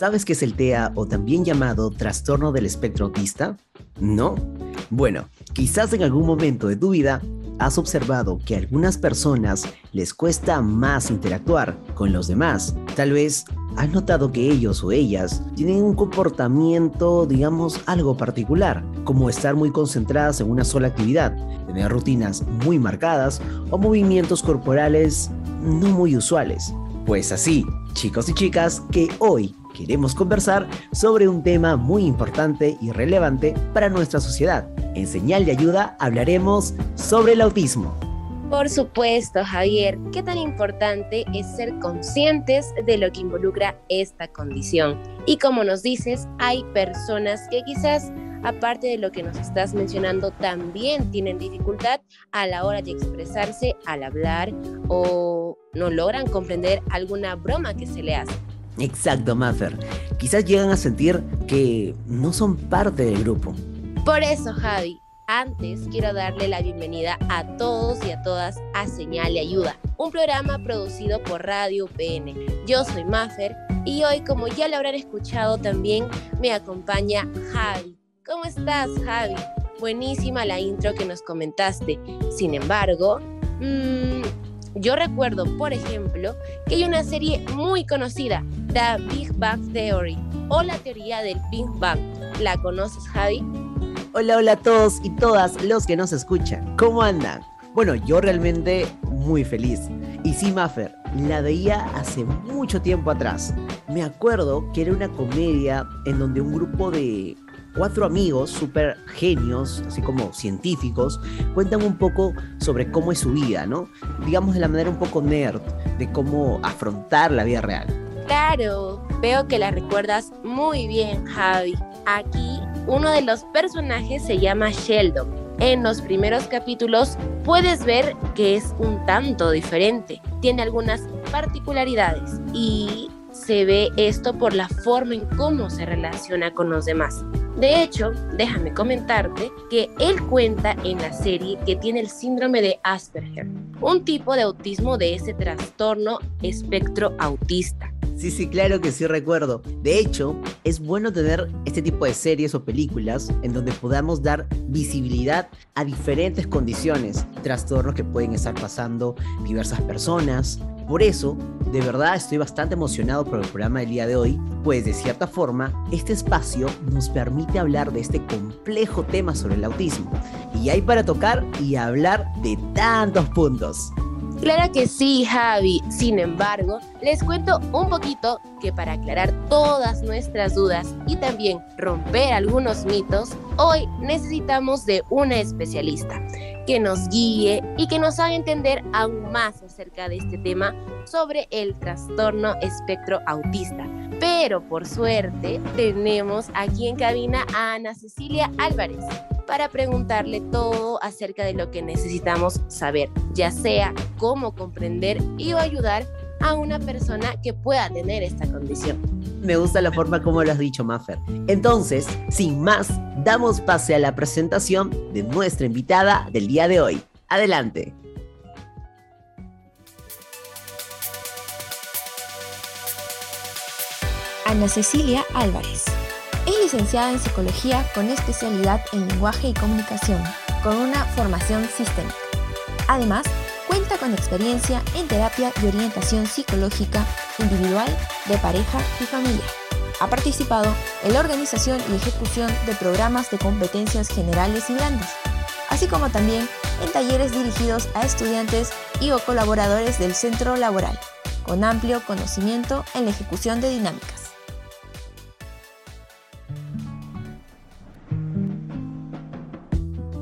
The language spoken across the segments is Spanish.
¿Sabes qué es el TEA o también llamado trastorno del espectro autista? ¿No? Bueno, quizás en algún momento de tu vida has observado que a algunas personas les cuesta más interactuar con los demás. Tal vez has notado que ellos o ellas tienen un comportamiento, digamos, algo particular, como estar muy concentradas en una sola actividad, tener rutinas muy marcadas o movimientos corporales no muy usuales. Pues así, chicos y chicas, que hoy queremos conversar sobre un tema muy importante y relevante para nuestra sociedad. En señal de ayuda hablaremos sobre el autismo. Por supuesto, Javier, qué tan importante es ser conscientes de lo que involucra esta condición. Y como nos dices, hay personas que quizás, aparte de lo que nos estás mencionando, también tienen dificultad a la hora de expresarse al hablar o no logran comprender alguna broma que se le hace. Exacto, Maffer. Quizás llegan a sentir que no son parte del grupo. Por eso, Javi, antes quiero darle la bienvenida a todos y a todas a Señal de Ayuda, un programa producido por Radio PN. Yo soy Maffer y hoy, como ya lo habrán escuchado también, me acompaña Javi. ¿Cómo estás, Javi? Buenísima la intro que nos comentaste. Sin embargo, mmm, yo recuerdo, por ejemplo, que hay una serie muy conocida, The Big Bang Theory, o la teoría del Big Bang. ¿La conoces, Javi? Hola, hola a todos y todas los que nos escuchan. ¿Cómo andan? Bueno, yo realmente muy feliz. Y sí, Maffer, la veía hace mucho tiempo atrás. Me acuerdo que era una comedia en donde un grupo de cuatro amigos súper genios, así como científicos, cuentan un poco sobre cómo es su vida, ¿no? Digamos de la manera un poco nerd, de cómo afrontar la vida real. Claro, veo que la recuerdas muy bien, Javi. Aquí uno de los personajes se llama Sheldon. En los primeros capítulos puedes ver que es un tanto diferente, tiene algunas particularidades y se ve esto por la forma en cómo se relaciona con los demás. De hecho, déjame comentarte que él cuenta en la serie que tiene el síndrome de Asperger, un tipo de autismo de ese trastorno espectro autista. Sí, sí, claro que sí recuerdo. De hecho, es bueno tener este tipo de series o películas en donde podamos dar visibilidad a diferentes condiciones, trastornos que pueden estar pasando diversas personas. Por eso, de verdad estoy bastante emocionado por el programa del día de hoy, pues de cierta forma, este espacio nos permite hablar de este complejo tema sobre el autismo. Y hay para tocar y hablar de tantos puntos. Claro que sí, Javi. Sin embargo, les cuento un poquito que para aclarar todas nuestras dudas y también romper algunos mitos, hoy necesitamos de una especialista que nos guíe y que nos haga entender aún más acerca de este tema sobre el trastorno espectro autista. Pero por suerte tenemos aquí en cabina a Ana Cecilia Álvarez para preguntarle todo acerca de lo que necesitamos saber, ya sea cómo comprender y o ayudar a una persona que pueda tener esta condición. Me gusta la forma como lo has dicho, Maffer. Entonces, sin más, damos pase a la presentación de nuestra invitada del día de hoy. Adelante. Ana Cecilia Álvarez es licenciada en psicología con especialidad en lenguaje y comunicación, con una formación sistémica. Además, cuenta con experiencia en terapia y orientación psicológica individual, de pareja y familia. Ha participado en la organización y ejecución de programas de competencias generales y blandas, así como también en talleres dirigidos a estudiantes y o colaboradores del centro laboral, con amplio conocimiento en la ejecución de dinámicas.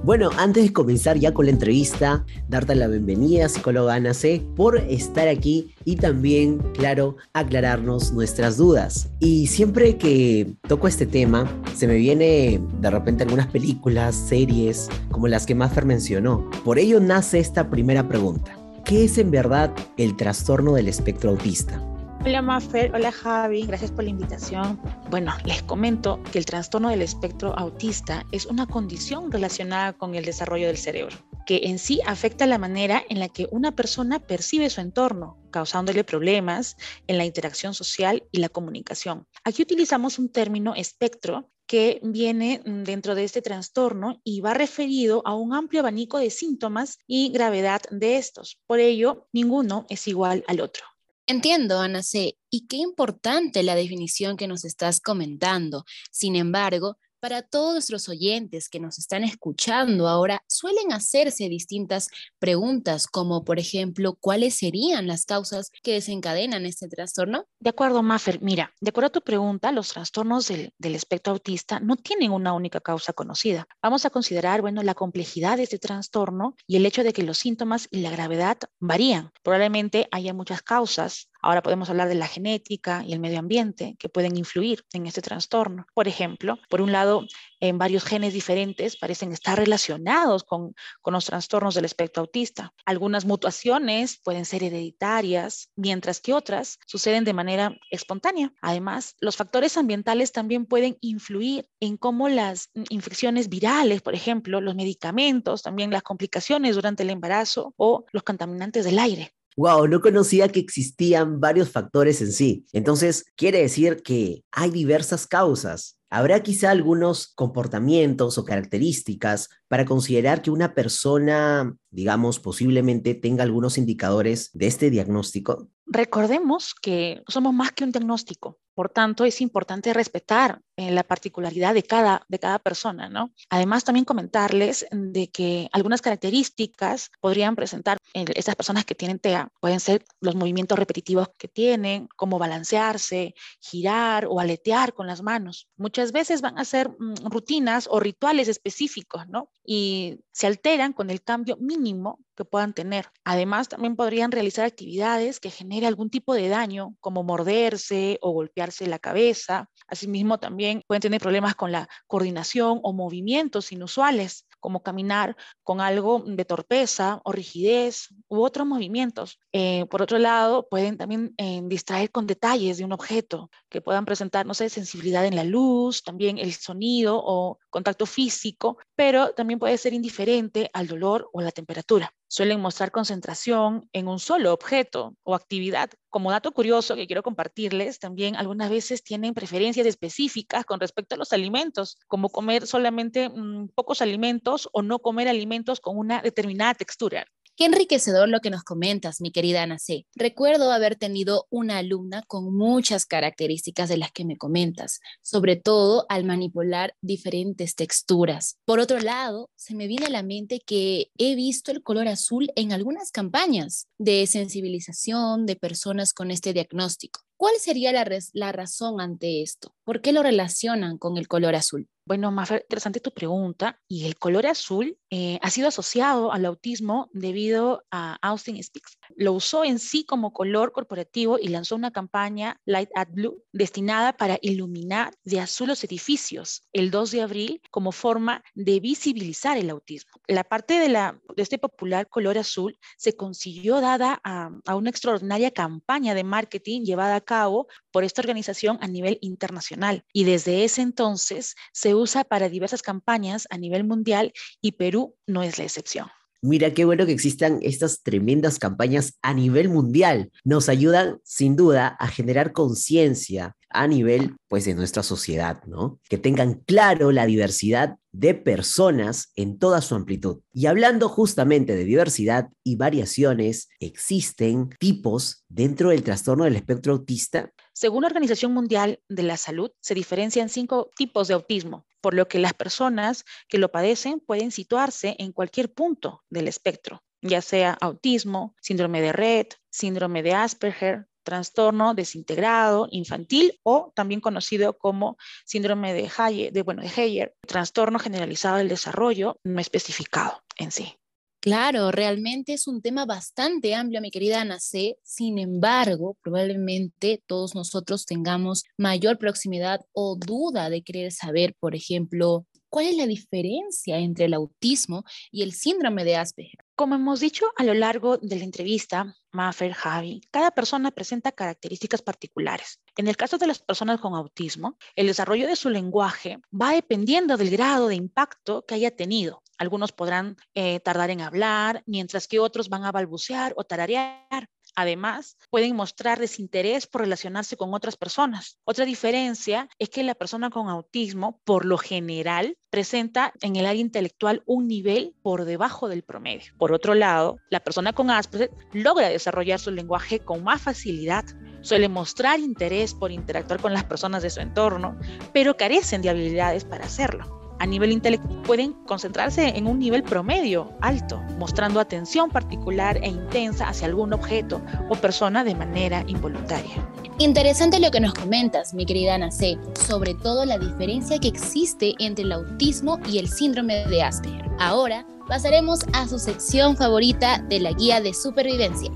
Bueno, antes de comenzar ya con la entrevista, darte la bienvenida, psicóloga Ana C, por estar aquí y también, claro, aclararnos nuestras dudas. Y siempre que toco este tema, se me viene de repente algunas películas, series, como las que Maffer mencionó. Por ello nace esta primera pregunta. ¿Qué es en verdad el trastorno del espectro autista? Hola Maffer, hola Javi, gracias por la invitación. Bueno, les comento que el trastorno del espectro autista es una condición relacionada con el desarrollo del cerebro, que en sí afecta la manera en la que una persona percibe su entorno, causándole problemas en la interacción social y la comunicación. Aquí utilizamos un término espectro que viene dentro de este trastorno y va referido a un amplio abanico de síntomas y gravedad de estos. Por ello, ninguno es igual al otro. Entiendo, Ana C. Y qué importante la definición que nos estás comentando. Sin embargo, para todos nuestros oyentes que nos están escuchando ahora, suelen hacerse distintas preguntas, como por ejemplo, ¿cuáles serían las causas que desencadenan este trastorno? De acuerdo, Maffer. Mira, de acuerdo a tu pregunta, los trastornos del, del, espectro autista no tienen una única causa conocida. Vamos a considerar, bueno, la complejidad de este trastorno y el hecho de que los síntomas y la gravedad varían. Probablemente haya muchas causas Ahora podemos hablar de la genética y el medio ambiente que pueden influir en este trastorno. Por ejemplo, por un lado, en varios genes diferentes parecen estar relacionados con, con los trastornos del espectro autista. Algunas mutaciones pueden ser hereditarias, mientras que otras suceden de manera espontánea. Además, los factores ambientales también pueden influir en cómo las infecciones virales, por ejemplo, los medicamentos, también las complicaciones durante el embarazo o los contaminantes del aire wow, no conocía que existían varios factores en sí. Entonces, quiere decir que hay diversas causas. ¿Habrá quizá algunos comportamientos o características para considerar que una persona, digamos, posiblemente tenga algunos indicadores de este diagnóstico? Recordemos que somos más que un diagnóstico. Por tanto, es importante respetar eh, la particularidad de cada, de cada persona, ¿no? Además, también comentarles de que algunas características podrían presentar en estas personas que tienen TEA. Pueden ser los movimientos repetitivos que tienen, como balancearse, girar o aletear con las manos. Muchas veces van a ser mm, rutinas o rituales específicos, ¿no? Y se alteran con el cambio mínimo que puedan tener. Además, también podrían realizar actividades que genere algún tipo de daño, como morderse o golpearse la cabeza. Asimismo, también pueden tener problemas con la coordinación o movimientos inusuales, como caminar con algo de torpeza o rigidez u otros movimientos. Eh, por otro lado, pueden también eh, distraer con detalles de un objeto que puedan presentar, no sé, sensibilidad en la luz, también el sonido o contacto físico, pero también puede ser indiferente al dolor o la temperatura suelen mostrar concentración en un solo objeto o actividad. Como dato curioso que quiero compartirles, también algunas veces tienen preferencias específicas con respecto a los alimentos, como comer solamente mm, pocos alimentos o no comer alimentos con una determinada textura. Qué enriquecedor lo que nos comentas, mi querida Ana C. Recuerdo haber tenido una alumna con muchas características de las que me comentas, sobre todo al manipular diferentes texturas. Por otro lado, se me viene a la mente que he visto el color azul en algunas campañas de sensibilización de personas con este diagnóstico. ¿Cuál sería la, la razón ante esto? ¿Por qué lo relacionan con el color azul? Bueno, más interesante tu pregunta. Y el color azul eh, ha sido asociado al autismo debido a Austin Speaks. Lo usó en sí como color corporativo y lanzó una campaña Light at Blue destinada para iluminar de azul los edificios el 2 de abril como forma de visibilizar el autismo. La parte de, la, de este popular color azul se consiguió dada a, a una extraordinaria campaña de marketing llevada a cabo por esta organización a nivel internacional. Y desde ese entonces se usa para diversas campañas a nivel mundial y Perú no es la excepción. Mira qué bueno que existan estas tremendas campañas a nivel mundial. Nos ayudan sin duda a generar conciencia a nivel pues de nuestra sociedad, ¿no? Que tengan claro la diversidad de personas en toda su amplitud. Y hablando justamente de diversidad y variaciones, existen tipos dentro del trastorno del espectro autista. Según la Organización Mundial de la Salud, se diferencian cinco tipos de autismo, por lo que las personas que lo padecen pueden situarse en cualquier punto del espectro, ya sea autismo, síndrome de Rett, síndrome de Asperger, trastorno desintegrado infantil o también conocido como síndrome de Hayer, de, bueno, de Heyer, trastorno generalizado del desarrollo no especificado en sí. Claro, realmente es un tema bastante amplio, mi querida Ana C. Sin embargo, probablemente todos nosotros tengamos mayor proximidad o duda de querer saber, por ejemplo, cuál es la diferencia entre el autismo y el síndrome de Asperger. Como hemos dicho a lo largo de la entrevista, Maffer, Javi, cada persona presenta características particulares. En el caso de las personas con autismo, el desarrollo de su lenguaje va dependiendo del grado de impacto que haya tenido. Algunos podrán eh, tardar en hablar, mientras que otros van a balbucear o tararear. Además, pueden mostrar desinterés por relacionarse con otras personas. Otra diferencia es que la persona con autismo, por lo general, presenta en el área intelectual un nivel por debajo del promedio. Por otro lado, la persona con Asperger logra desarrollar su lenguaje con más facilidad. Suele mostrar interés por interactuar con las personas de su entorno, pero carecen de habilidades para hacerlo a nivel intelectual pueden concentrarse en un nivel promedio alto, mostrando atención particular e intensa hacia algún objeto o persona de manera involuntaria. Interesante lo que nos comentas, mi querida Ana C, sobre todo la diferencia que existe entre el autismo y el síndrome de Asperger. Ahora pasaremos a su sección favorita de la guía de supervivencia.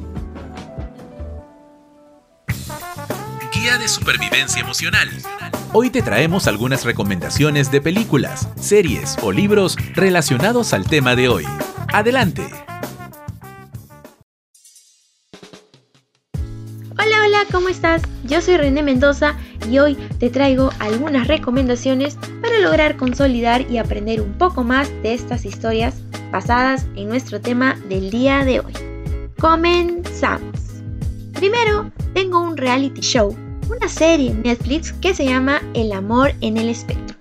Guía de supervivencia emocional Hoy te traemos algunas recomendaciones de películas, series o libros relacionados al tema de hoy. Adelante. Hola, hola, ¿cómo estás? Yo soy René Mendoza y hoy te traigo algunas recomendaciones para lograr consolidar y aprender un poco más de estas historias basadas en nuestro tema del día de hoy. Comenzamos. Primero, tengo un reality show una serie en Netflix que se llama El amor en el espectro.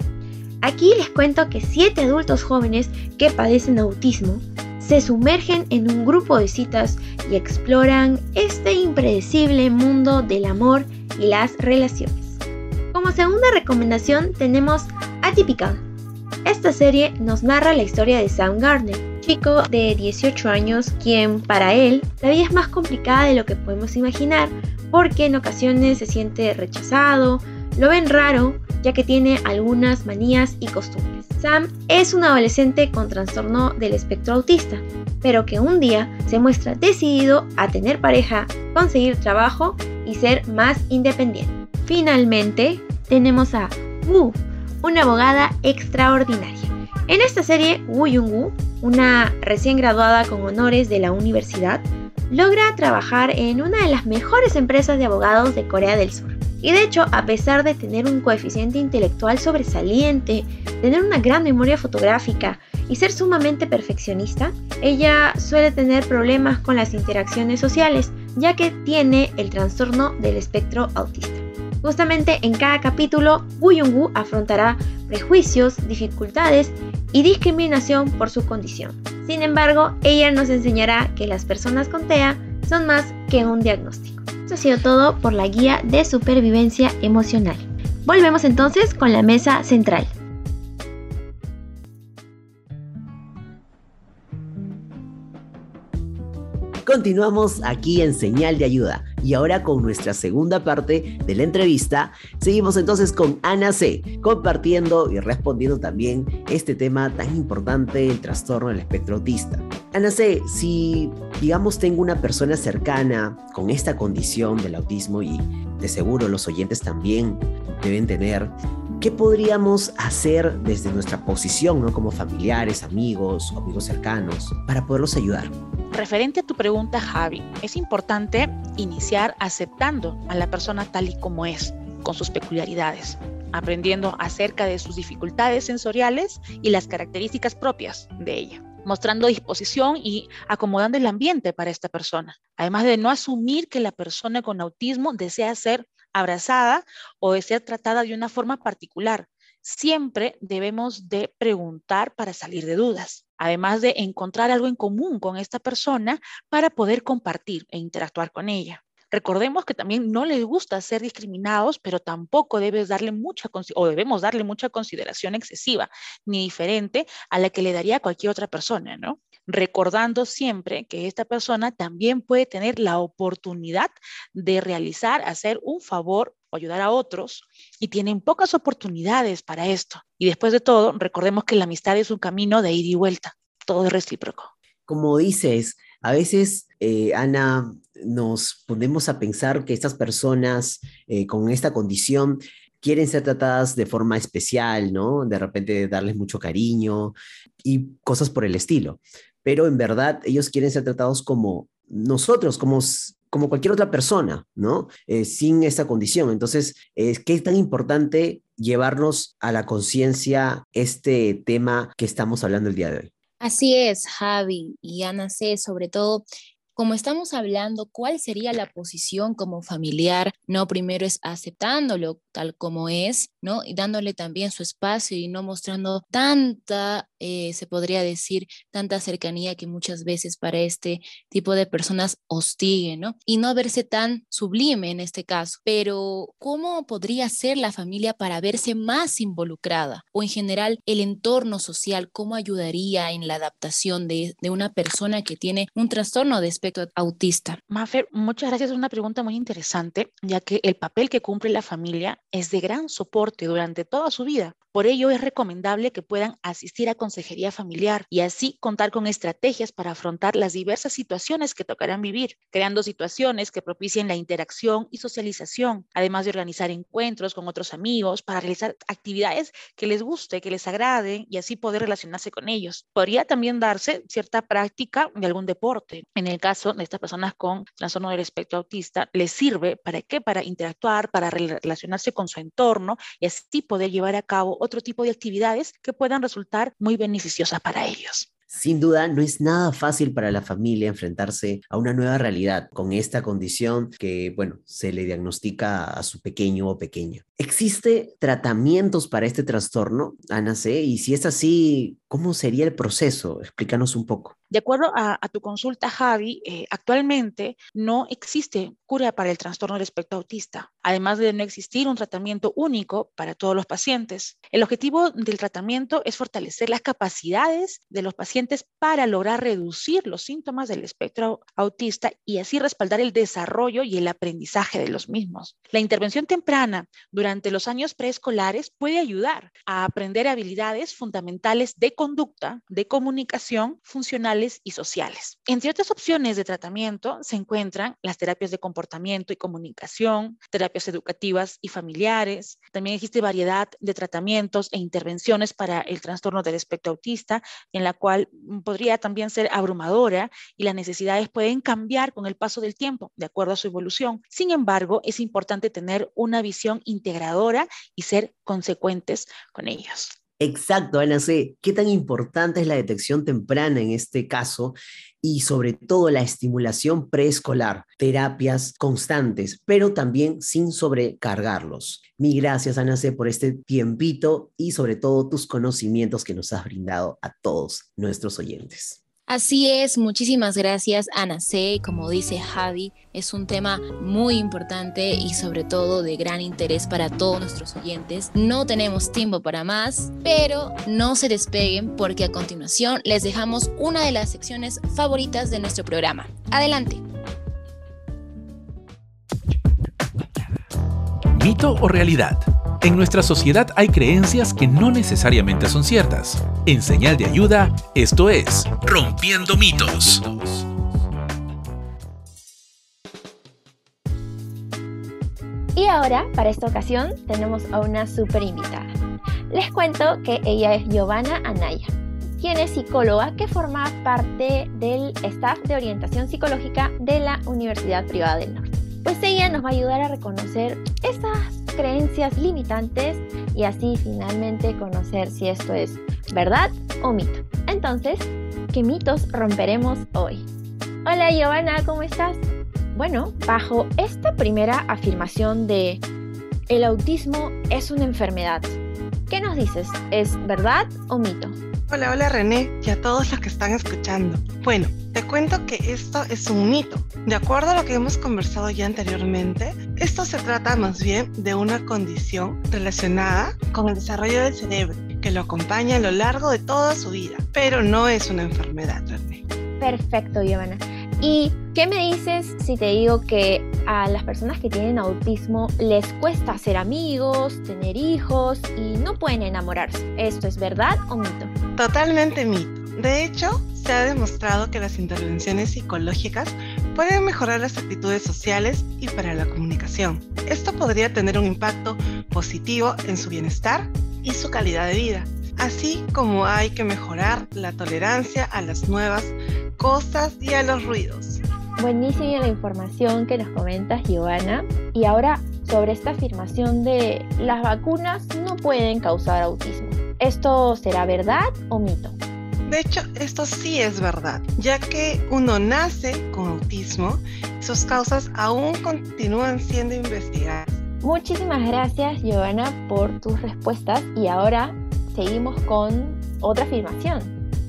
Aquí les cuento que siete adultos jóvenes que padecen autismo se sumergen en un grupo de citas y exploran este impredecible mundo del amor y las relaciones. Como segunda recomendación tenemos Atypical. Esta serie nos narra la historia de Sam Gardner, chico de 18 años quien para él la vida es más complicada de lo que podemos imaginar porque en ocasiones se siente rechazado, lo ven raro, ya que tiene algunas manías y costumbres. Sam es un adolescente con trastorno del espectro autista, pero que un día se muestra decidido a tener pareja, conseguir trabajo y ser más independiente. Finalmente, tenemos a Wu, una abogada extraordinaria. En esta serie, Wu Yung-woo, una recién graduada con honores de la universidad, logra trabajar en una de las mejores empresas de abogados de Corea del Sur. Y de hecho, a pesar de tener un coeficiente intelectual sobresaliente, tener una gran memoria fotográfica y ser sumamente perfeccionista, ella suele tener problemas con las interacciones sociales, ya que tiene el trastorno del espectro autista. Justamente en cada capítulo, Woo afrontará prejuicios, dificultades y discriminación por su condición. Sin embargo, ella nos enseñará que las personas con TEA son más que un diagnóstico. Esto ha sido todo por la guía de supervivencia emocional. Volvemos entonces con la mesa central. Continuamos aquí en Señal de Ayuda y ahora con nuestra segunda parte de la entrevista, seguimos entonces con Ana C, compartiendo y respondiendo también este tema tan importante, el trastorno del espectro autista. Ana C, si digamos tengo una persona cercana con esta condición del autismo y de seguro los oyentes también deben tener, ¿qué podríamos hacer desde nuestra posición, ¿no? como familiares, amigos, amigos cercanos, para poderlos ayudar? Referente a tu pregunta, Javi, es importante iniciar aceptando a la persona tal y como es, con sus peculiaridades, aprendiendo acerca de sus dificultades sensoriales y las características propias de ella mostrando disposición y acomodando el ambiente para esta persona. Además de no asumir que la persona con autismo desea ser abrazada o desea tratada de una forma particular, siempre debemos de preguntar para salir de dudas, además de encontrar algo en común con esta persona para poder compartir e interactuar con ella. Recordemos que también no les gusta ser discriminados, pero tampoco debes darle mucha o debemos darle mucha consideración excesiva, ni diferente a la que le daría cualquier otra persona, ¿no? Recordando siempre que esta persona también puede tener la oportunidad de realizar, hacer un favor o ayudar a otros y tienen pocas oportunidades para esto. Y después de todo, recordemos que la amistad es un camino de ida y vuelta, todo es recíproco. Como dices, a veces, eh, Ana, nos ponemos a pensar que estas personas eh, con esta condición quieren ser tratadas de forma especial, ¿no? De repente darles mucho cariño y cosas por el estilo. Pero en verdad ellos quieren ser tratados como nosotros, como, como cualquier otra persona, ¿no? Eh, sin esa condición. Entonces, es ¿qué es tan importante llevarnos a la conciencia este tema que estamos hablando el día de hoy? Así es, Javi y Ana C, sobre todo como estamos hablando, ¿cuál sería la posición como familiar? No, primero es aceptándolo tal como es, ¿no? Y dándole también su espacio y no mostrando tanta, eh, se podría decir, tanta cercanía que muchas veces para este tipo de personas hostigue, ¿no? Y no verse tan sublime en este caso. Pero, ¿cómo podría ser la familia para verse más involucrada? O en general, el entorno social, ¿cómo ayudaría en la adaptación de, una persona que tiene un trastorno de espectro autista? Mafer, muchas gracias. Es una pregunta muy interesante, ya que el papel que cumple la familia es de gran soporte durante toda su vida. Por ello es recomendable que puedan asistir a consejería familiar y así contar con estrategias para afrontar las diversas situaciones que tocarán vivir, creando situaciones que propicien la interacción y socialización, además de organizar encuentros con otros amigos para realizar actividades que les guste, que les agrade y así poder relacionarse con ellos. Podría también darse cierta práctica de algún deporte. En el caso de estas personas con trastorno del espectro autista, les sirve para qué? Para interactuar, para relacionarse con su entorno y así poder llevar a cabo otro tipo de actividades que puedan resultar muy beneficiosas para ellos. Sin duda, no es nada fácil para la familia enfrentarse a una nueva realidad con esta condición que, bueno, se le diagnostica a su pequeño o pequeña. ¿Existe tratamientos para este trastorno, Ana C? Y si es así, ¿cómo sería el proceso? Explícanos un poco. De acuerdo a, tu consulta, Javi, eh, actualmente no existe cura para el trastorno del espectro autista, además de no existir un tratamiento único para todos los pacientes. El objetivo del tratamiento es fortalecer las capacidades de los pacientes para lograr reducir los síntomas del espectro autista y así respaldar el desarrollo y el aprendizaje de los mismos. La intervención temprana durante los años preescolares puede ayudar a aprender habilidades fundamentales de conducta, de comunicación, y sociales. Entre otras opciones de tratamiento se encuentran las terapias de comportamiento y comunicación, terapias educativas y familiares. También existe variedad de tratamientos e intervenciones para el trastorno del espectro autista, en la cual podría también ser abrumadora y las necesidades pueden cambiar con el paso del tiempo, de acuerdo a su evolución. Sin embargo, es importante tener una visión integradora y ser consecuentes con ellos. Exacto, Ana C. ¿Qué tan importante es la detección temprana en este caso? Y sobre todo la estimulación preescolar, terapias constantes, pero también sin sobrecargarlos. Mi gracias, Ana C, por este tiempito y sobre todo tus conocimientos que nos has brindado a todos nuestros oyentes. Así es, muchísimas gracias Ana C. Como dice Javi, es un tema muy importante y sobre todo de gran interés para todos nuestros oyentes. No tenemos tiempo para más, pero no se despeguen porque a continuación les dejamos una de las secciones favoritas de nuestro programa. Adelante. Mito o realidad. En nuestra sociedad hay creencias que no necesariamente son ciertas. En señal de ayuda, esto es Rompiendo mitos. Y ahora, para esta ocasión, tenemos a una super invitada. Les cuento que ella es Giovanna Anaya, quien es psicóloga que forma parte del staff de orientación psicológica de la Universidad Privada del Norte. Pues ella nos va a ayudar a reconocer esas creencias limitantes y así finalmente conocer si esto es verdad o mito. Entonces, ¿qué mitos romperemos hoy? Hola Giovanna, ¿cómo estás? Bueno, bajo esta primera afirmación de el autismo es una enfermedad, ¿qué nos dices? ¿Es verdad o mito? Hola, hola René y a todos los que están escuchando. Bueno, te cuento que esto es un mito. De acuerdo a lo que hemos conversado ya anteriormente, esto se trata más bien de una condición relacionada con el desarrollo del cerebro que lo acompaña a lo largo de toda su vida, pero no es una enfermedad, René. Perfecto, Giovanna. ¿Y qué me dices si te digo que a las personas que tienen autismo les cuesta ser amigos, tener hijos y no pueden enamorarse? ¿Esto es verdad o mito? Totalmente mito. De hecho, se ha demostrado que las intervenciones psicológicas pueden mejorar las actitudes sociales y para la comunicación. Esto podría tener un impacto positivo en su bienestar y su calidad de vida, así como hay que mejorar la tolerancia a las nuevas cosas y a los ruidos. Buenísima la información que nos comentas, Giovanna. Y ahora sobre esta afirmación de las vacunas no pueden causar autismo. ¿Esto será verdad o mito? De hecho, esto sí es verdad, ya que uno nace con autismo sus causas aún continúan siendo investigadas. Muchísimas gracias, Giovanna, por tus respuestas. Y ahora seguimos con otra afirmación.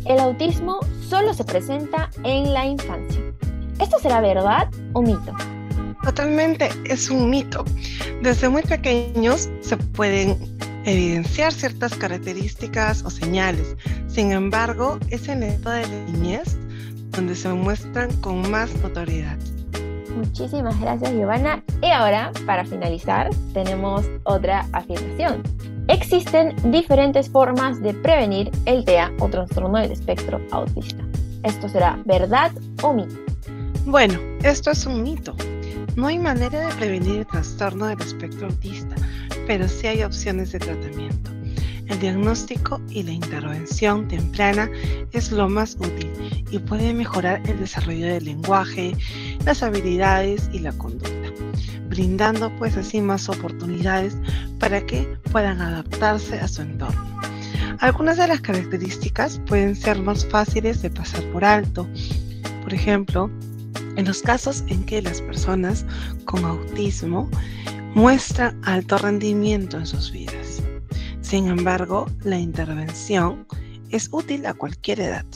El autismo solo se presenta en la infancia. ¿Esto será verdad o mito? Totalmente, es un mito. Desde muy pequeños se pueden evidenciar ciertas características o señales. Sin embargo, es en la etapa de la niñez donde se muestran con más notoriedad. Muchísimas gracias Giovanna. Y ahora, para finalizar, tenemos otra afirmación. Existen diferentes formas de prevenir el TEA o trastorno del espectro autista. ¿Esto será verdad o mito? Bueno, esto es un mito. No hay manera de prevenir el trastorno del espectro autista, pero sí hay opciones de tratamiento. El diagnóstico y la intervención temprana es lo más útil y puede mejorar el desarrollo del lenguaje, las habilidades y la conducta, brindando pues así más oportunidades para que puedan adaptarse a su entorno. Algunas de las características pueden ser más fáciles de pasar por alto. Por ejemplo, en los casos en que las personas con autismo muestran alto rendimiento en sus vidas. Sin embargo, la intervención es útil a cualquier edad.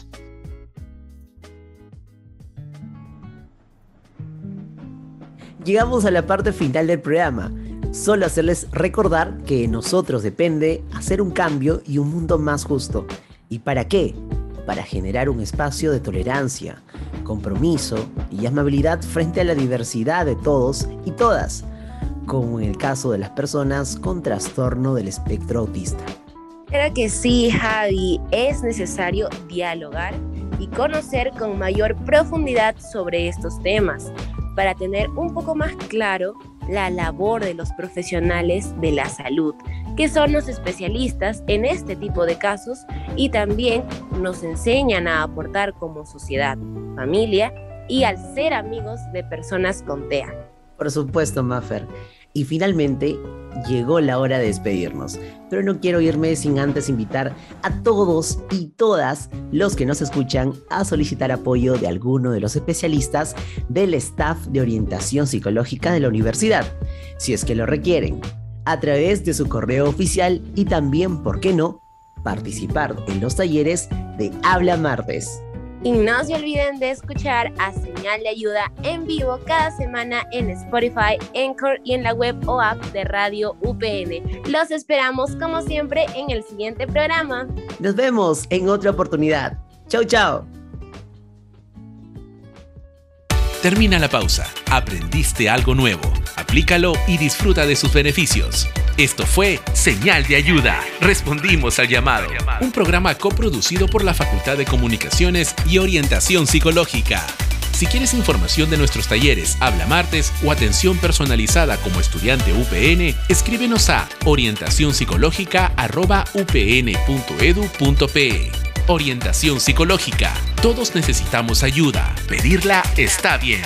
Llegamos a la parte final del programa. Solo hacerles recordar que de nosotros depende hacer un cambio y un mundo más justo. ¿Y para qué? Para generar un espacio de tolerancia, compromiso y amabilidad frente a la diversidad de todos y todas, como en el caso de las personas con trastorno del espectro autista. Creo que sí, Javi, es necesario dialogar y conocer con mayor profundidad sobre estos temas para tener un poco más claro la labor de los profesionales de la salud, que son los especialistas en este tipo de casos y también nos enseñan a aportar como sociedad, familia y al ser amigos de personas con TEA. Por supuesto, Maffer. Y finalmente llegó la hora de despedirnos. Pero no quiero irme sin antes invitar a todos y todas los que nos escuchan a solicitar apoyo de alguno de los especialistas del staff de orientación psicológica de la universidad, si es que lo requieren, a través de su correo oficial y también, ¿por qué no?, participar en los talleres de Habla Martes. Y no se olviden de escuchar a Señal de Ayuda en vivo cada semana en Spotify, Anchor y en la web o app de Radio UPN. Los esperamos como siempre en el siguiente programa. Nos vemos en otra oportunidad. Chau, chau. Termina la pausa. Aprendiste algo nuevo. Aplícalo y disfruta de sus beneficios. Esto fue Señal de Ayuda. Respondimos al llamado. Un programa coproducido por la Facultad de Comunicaciones y Orientación Psicológica. Si quieres información de nuestros talleres Habla Martes o atención personalizada como estudiante UPN, escríbenos a orientacionpsicológica.upn.edu.pe. Orientación psicológica. Todos necesitamos ayuda. Pedirla está bien.